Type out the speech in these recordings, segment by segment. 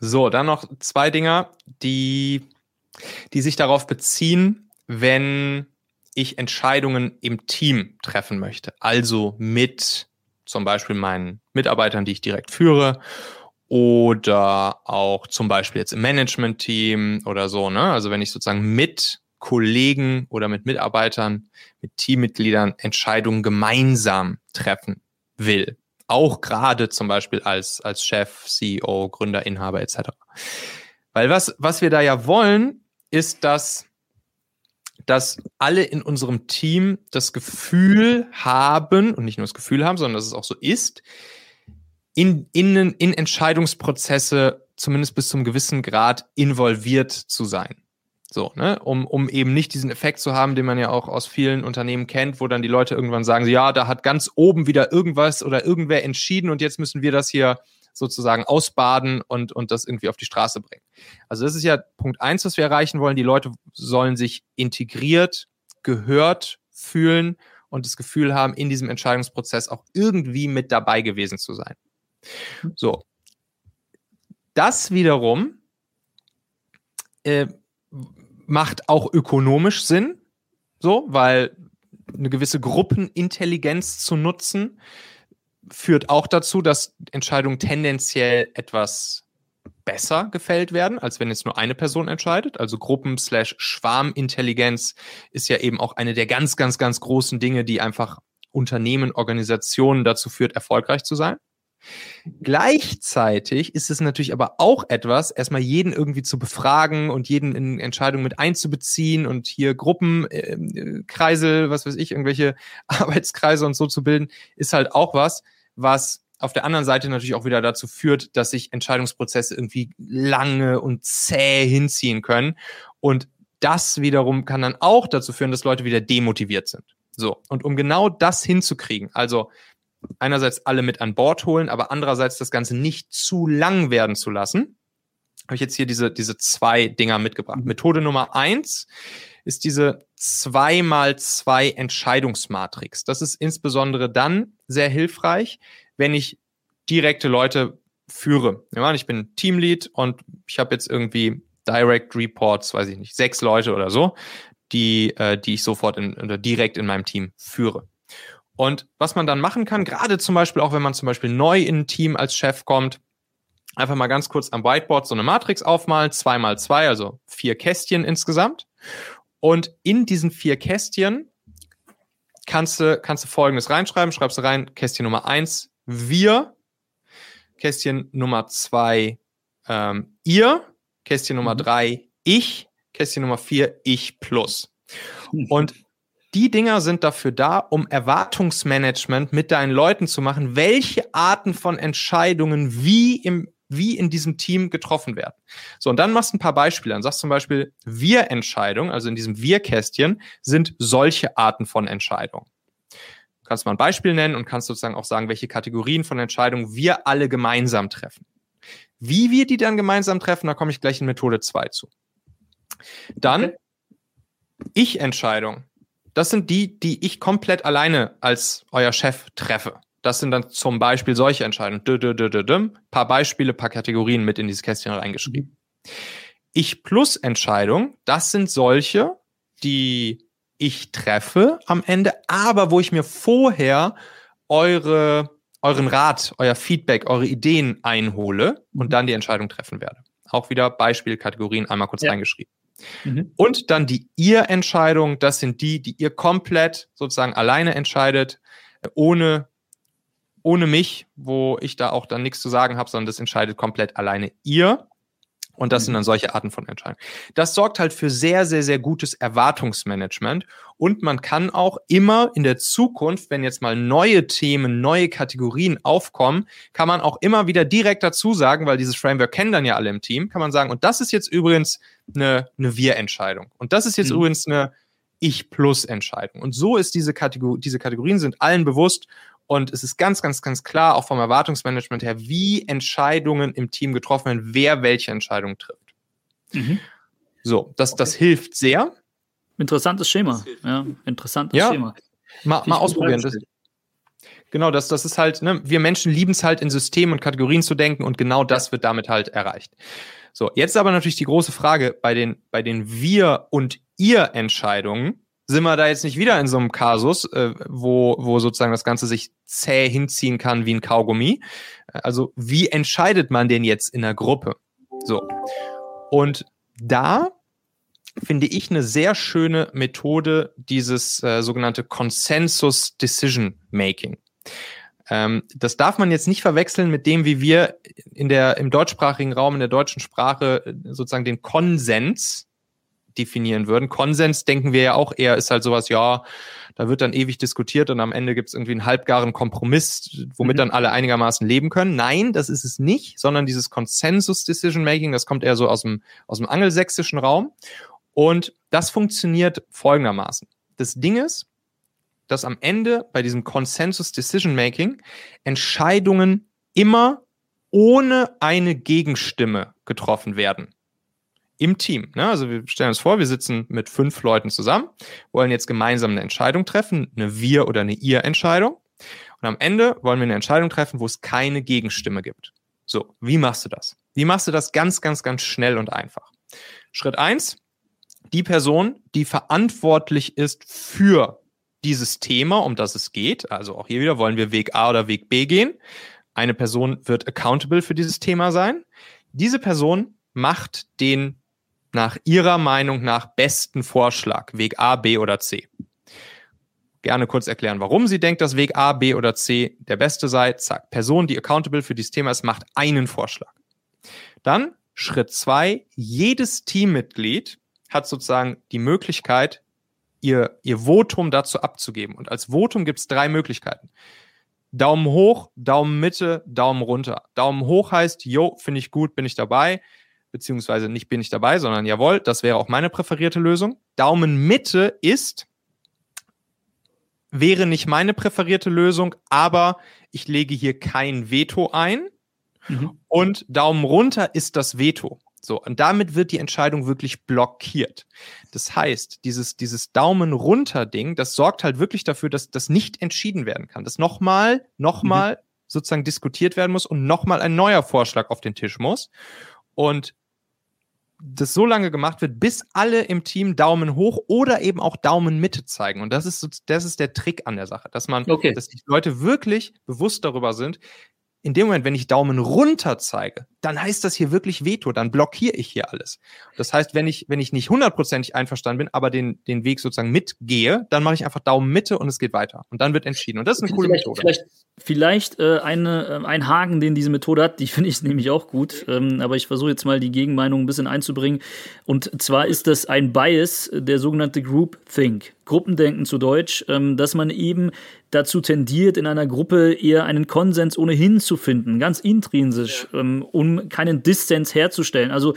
So, dann noch zwei Dinger, die, die sich darauf beziehen, wenn ich Entscheidungen im Team treffen möchte. Also mit zum Beispiel meinen Mitarbeitern, die ich direkt führe oder auch zum Beispiel jetzt im Management-Team oder so. Ne? Also wenn ich sozusagen mit Kollegen oder mit Mitarbeitern, mit Teammitgliedern Entscheidungen gemeinsam treffen will. Auch gerade zum Beispiel als, als Chef, CEO, Gründer, Inhaber etc. Weil was, was wir da ja wollen, ist, dass, dass alle in unserem Team das Gefühl haben, und nicht nur das Gefühl haben, sondern dass es auch so ist, in, in, in Entscheidungsprozesse zumindest bis zum gewissen Grad involviert zu sein. So, ne, um, um eben nicht diesen Effekt zu haben, den man ja auch aus vielen Unternehmen kennt, wo dann die Leute irgendwann sagen, ja, da hat ganz oben wieder irgendwas oder irgendwer entschieden und jetzt müssen wir das hier sozusagen ausbaden und, und das irgendwie auf die Straße bringen. Also das ist ja Punkt eins, was wir erreichen wollen. Die Leute sollen sich integriert, gehört fühlen und das Gefühl haben, in diesem Entscheidungsprozess auch irgendwie mit dabei gewesen zu sein. So. Das wiederum äh, macht auch ökonomisch Sinn, so, weil eine gewisse Gruppenintelligenz zu nutzen führt auch dazu, dass Entscheidungen tendenziell etwas besser gefällt werden, als wenn jetzt nur eine Person entscheidet. Also Gruppen-Schwarmintelligenz ist ja eben auch eine der ganz, ganz, ganz großen Dinge, die einfach Unternehmen, Organisationen dazu führt, erfolgreich zu sein. Gleichzeitig ist es natürlich aber auch etwas, erstmal jeden irgendwie zu befragen und jeden in Entscheidungen mit einzubeziehen und hier Gruppenkreisel, äh, was weiß ich, irgendwelche Arbeitskreise und so zu bilden, ist halt auch was, was auf der anderen Seite natürlich auch wieder dazu führt, dass sich Entscheidungsprozesse irgendwie lange und zäh hinziehen können. Und das wiederum kann dann auch dazu führen, dass Leute wieder demotiviert sind. So. Und um genau das hinzukriegen, also einerseits alle mit an Bord holen, aber andererseits das Ganze nicht zu lang werden zu lassen, habe ich jetzt hier diese, diese zwei Dinger mitgebracht. Mhm. Methode Nummer eins ist diese 2 mal 2 Entscheidungsmatrix. Das ist insbesondere dann sehr hilfreich, wenn ich direkte Leute führe. Ich bin Teamlead und ich habe jetzt irgendwie Direct Reports, weiß ich nicht, sechs Leute oder so, die, äh, die ich sofort in, oder direkt in meinem Team führe. Und was man dann machen kann, gerade zum Beispiel auch, wenn man zum Beispiel neu in ein Team als Chef kommt, einfach mal ganz kurz am Whiteboard so eine Matrix aufmalen, zwei mal zwei, also vier Kästchen insgesamt. Und in diesen vier Kästchen kannst du, kannst du folgendes reinschreiben. Schreibst du rein, Kästchen Nummer eins, wir. Kästchen Nummer zwei, ähm, ihr. Kästchen Nummer mhm. drei, ich. Kästchen Nummer vier, ich plus. Und die Dinger sind dafür da, um Erwartungsmanagement mit deinen Leuten zu machen, welche Arten von Entscheidungen wie im wie in diesem Team getroffen werden. So, und dann machst du ein paar Beispiele an. Sagst zum Beispiel, Wir-Entscheidungen, also in diesem Wir-Kästchen, sind solche Arten von Entscheidungen. Du kannst mal ein Beispiel nennen und kannst sozusagen auch sagen, welche Kategorien von Entscheidungen wir alle gemeinsam treffen. Wie wir die dann gemeinsam treffen, da komme ich gleich in Methode 2 zu. Dann Ich-Entscheidungen. Das sind die, die ich komplett alleine als euer Chef treffe. Das sind dann zum Beispiel solche Entscheidungen. Dö, dö, dö, dö, dö. Paar Beispiele, paar Kategorien mit in dieses Kästchen reingeschrieben. Ich plus Entscheidung, das sind solche, die ich treffe am Ende, aber wo ich mir vorher eure, euren Rat, euer Feedback, eure Ideen einhole und mhm. dann die Entscheidung treffen werde. Auch wieder Beispielkategorien einmal kurz ja. reingeschrieben. Mhm. Und dann die Ihr-Entscheidung, das sind die, die ihr komplett sozusagen alleine entscheidet, ohne, ohne mich, wo ich da auch dann nichts zu sagen habe, sondern das entscheidet komplett alleine ihr. Und das sind dann mhm. solche Arten von Entscheidungen. Das sorgt halt für sehr, sehr, sehr gutes Erwartungsmanagement. Und man kann auch immer in der Zukunft, wenn jetzt mal neue Themen, neue Kategorien aufkommen, kann man auch immer wieder direkt dazu sagen, weil dieses Framework kennen dann ja alle im Team, kann man sagen, und das ist jetzt übrigens eine, eine Wir-Entscheidung. Und das ist jetzt mhm. übrigens eine Ich-Plus-Entscheidung. Und so ist diese Kategorie, diese Kategorien sind allen bewusst und es ist ganz, ganz, ganz klar, auch vom Erwartungsmanagement her, wie Entscheidungen im Team getroffen werden, wer welche Entscheidung trifft. Mhm. So, das, das hilft sehr. Interessantes Schema. Ja, interessantes ja. Schema. Mal, mal ausprobieren. Das, Genau, das, das ist halt, ne, wir Menschen lieben es halt in Systemen und Kategorien zu denken und genau das wird damit halt erreicht. So, jetzt aber natürlich die große Frage bei den, bei den Wir- und Ihr-Entscheidungen. Sind wir da jetzt nicht wieder in so einem Kasus, äh, wo, wo sozusagen das Ganze sich zäh hinziehen kann wie ein Kaugummi? Also, wie entscheidet man denn jetzt in der Gruppe? So. Und da finde ich eine sehr schöne Methode, dieses äh, sogenannte Consensus Decision Making. Ähm, das darf man jetzt nicht verwechseln mit dem, wie wir in der, im deutschsprachigen Raum, in der deutschen Sprache äh, sozusagen den Konsens definieren würden. Konsens denken wir ja auch eher, ist halt sowas, ja, da wird dann ewig diskutiert und am Ende gibt es irgendwie einen halbgaren Kompromiss, womit mhm. dann alle einigermaßen leben können. Nein, das ist es nicht, sondern dieses Consensus Decision Making, das kommt eher so aus dem, aus dem angelsächsischen Raum. Und das funktioniert folgendermaßen. Das Ding ist, dass am Ende bei diesem Consensus Decision Making Entscheidungen immer ohne eine Gegenstimme getroffen werden. Im Team. Ne? Also wir stellen uns vor, wir sitzen mit fünf Leuten zusammen, wollen jetzt gemeinsam eine Entscheidung treffen, eine Wir- oder eine Ihr-Entscheidung. Und am Ende wollen wir eine Entscheidung treffen, wo es keine Gegenstimme gibt. So, wie machst du das? Wie machst du das ganz, ganz, ganz schnell und einfach? Schritt eins: Die Person, die verantwortlich ist für dieses Thema, um das es geht, also auch hier wieder wollen wir Weg A oder Weg B gehen. Eine Person wird accountable für dieses Thema sein. Diese Person macht den nach ihrer Meinung nach besten Vorschlag, Weg A, B oder C. Gerne kurz erklären, warum sie denkt, dass Weg A, B oder C der beste sei. Zack, Person, die accountable für dieses Thema ist, macht einen Vorschlag. Dann Schritt zwei, jedes Teammitglied hat sozusagen die Möglichkeit, ihr, ihr Votum dazu abzugeben. Und als Votum gibt es drei Möglichkeiten. Daumen hoch, Daumen Mitte, Daumen runter. Daumen hoch heißt, jo, finde ich gut, bin ich dabei. Beziehungsweise nicht bin ich dabei, sondern jawohl, das wäre auch meine präferierte Lösung. Daumen Mitte ist, wäre nicht meine präferierte Lösung, aber ich lege hier kein Veto ein. Mhm. Und Daumen runter ist das Veto. So, und damit wird die Entscheidung wirklich blockiert. Das heißt, dieses, dieses Daumen runter Ding, das sorgt halt wirklich dafür, dass das nicht entschieden werden kann. Dass nochmal, nochmal mhm. sozusagen diskutiert werden muss und nochmal ein neuer Vorschlag auf den Tisch muss. Und das so lange gemacht wird, bis alle im Team Daumen hoch oder eben auch Daumen Mitte zeigen. Und das ist, das ist der Trick an der Sache, dass man, okay. dass die Leute wirklich bewusst darüber sind, in dem Moment, wenn ich Daumen runter zeige, dann heißt das hier wirklich Veto, dann blockiere ich hier alles. Das heißt, wenn ich, wenn ich nicht hundertprozentig einverstanden bin, aber den, den Weg sozusagen mitgehe, dann mache ich einfach Daumen Mitte und es geht weiter. Und dann wird entschieden. Und das ist eine coole vielleicht, Methode. Vielleicht, vielleicht äh, eine, äh, ein Haken, den diese Methode hat, die finde ich nämlich auch gut. Ähm, aber ich versuche jetzt mal die Gegenmeinung ein bisschen einzubringen. Und zwar ist das ein Bias, der sogenannte Group Think. Gruppendenken zu Deutsch, ähm, dass man eben dazu tendiert, in einer Gruppe eher einen Konsens ohnehin zu finden, ganz intrinsisch, ähm, keinen Dissens herzustellen. Also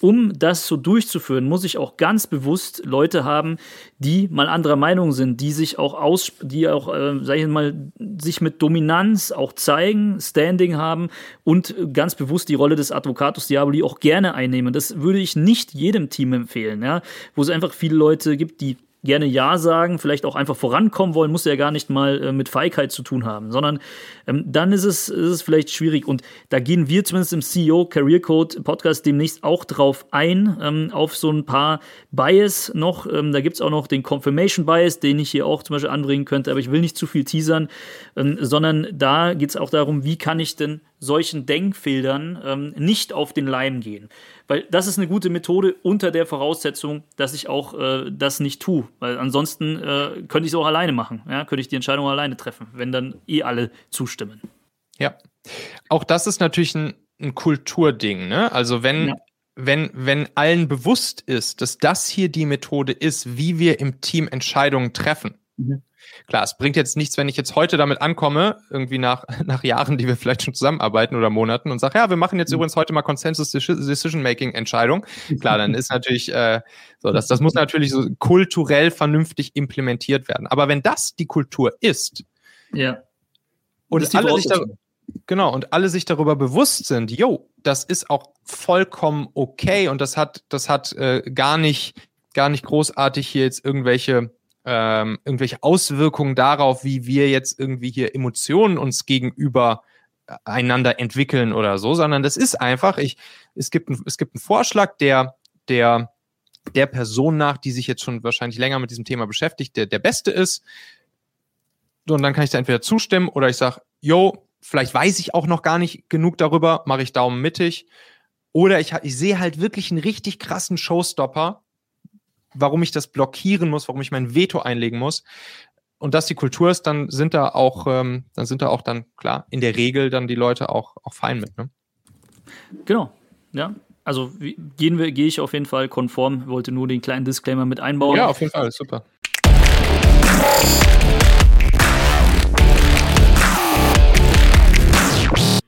um das so durchzuführen, muss ich auch ganz bewusst Leute haben, die mal anderer Meinung sind, die sich auch aus, die auch, äh, sag ich mal, sich mit Dominanz auch zeigen, Standing haben und ganz bewusst die Rolle des Advocatus Diaboli auch gerne einnehmen. Das würde ich nicht jedem Team empfehlen, ja, wo es einfach viele Leute gibt, die gerne Ja sagen, vielleicht auch einfach vorankommen wollen, muss ja gar nicht mal äh, mit Feigheit zu tun haben, sondern ähm, dann ist es, ist es vielleicht schwierig. Und da gehen wir zumindest im CEO Career Code Podcast demnächst auch drauf ein, ähm, auf so ein paar Bias noch. Ähm, da gibt es auch noch den Confirmation Bias, den ich hier auch zum Beispiel anbringen könnte, aber ich will nicht zu viel teasern, ähm, sondern da geht es auch darum, wie kann ich denn solchen Denkfeldern ähm, nicht auf den Leim gehen. Weil das ist eine gute Methode unter der Voraussetzung, dass ich auch äh, das nicht tue. Weil ansonsten äh, könnte ich es auch alleine machen. Ja? Könnte ich die Entscheidung alleine treffen, wenn dann eh alle zustimmen. Ja. Auch das ist natürlich ein, ein Kulturding. Ne? Also wenn, ja. wenn, wenn allen bewusst ist, dass das hier die Methode ist, wie wir im Team Entscheidungen treffen, mhm. Klar, es bringt jetzt nichts, wenn ich jetzt heute damit ankomme, irgendwie nach, nach Jahren, die wir vielleicht schon zusammenarbeiten oder Monaten und sage, ja, wir machen jetzt mhm. übrigens heute mal Consensus Decision Making Entscheidung. Klar, dann ist natürlich äh, so, das, das muss natürlich so kulturell vernünftig implementiert werden. Aber wenn das die Kultur ist, ja. und alle sich da, genau, und alle sich darüber bewusst sind, yo, das ist auch vollkommen okay und das hat, das hat äh, gar nicht, gar nicht großartig hier jetzt irgendwelche ähm, irgendwelche Auswirkungen darauf, wie wir jetzt irgendwie hier Emotionen uns gegenüber äh, einander entwickeln oder so, sondern das ist einfach, ich, es gibt, ein, es gibt einen Vorschlag, der, der, der Person nach, die sich jetzt schon wahrscheinlich länger mit diesem Thema beschäftigt, der der beste ist. Und dann kann ich da entweder zustimmen oder ich sage, yo, vielleicht weiß ich auch noch gar nicht genug darüber, mache ich Daumen mittig. Oder ich, ich sehe halt wirklich einen richtig krassen Showstopper, warum ich das blockieren muss, warum ich mein Veto einlegen muss. Und dass die Kultur ist, dann sind da auch, ähm, dann sind da auch dann, klar, in der Regel dann die Leute auch, auch fein mit, ne? Genau, ja. Also gehen wir, gehe ich auf jeden Fall konform, wollte nur den kleinen Disclaimer mit einbauen. Ja, auf jeden Fall, super.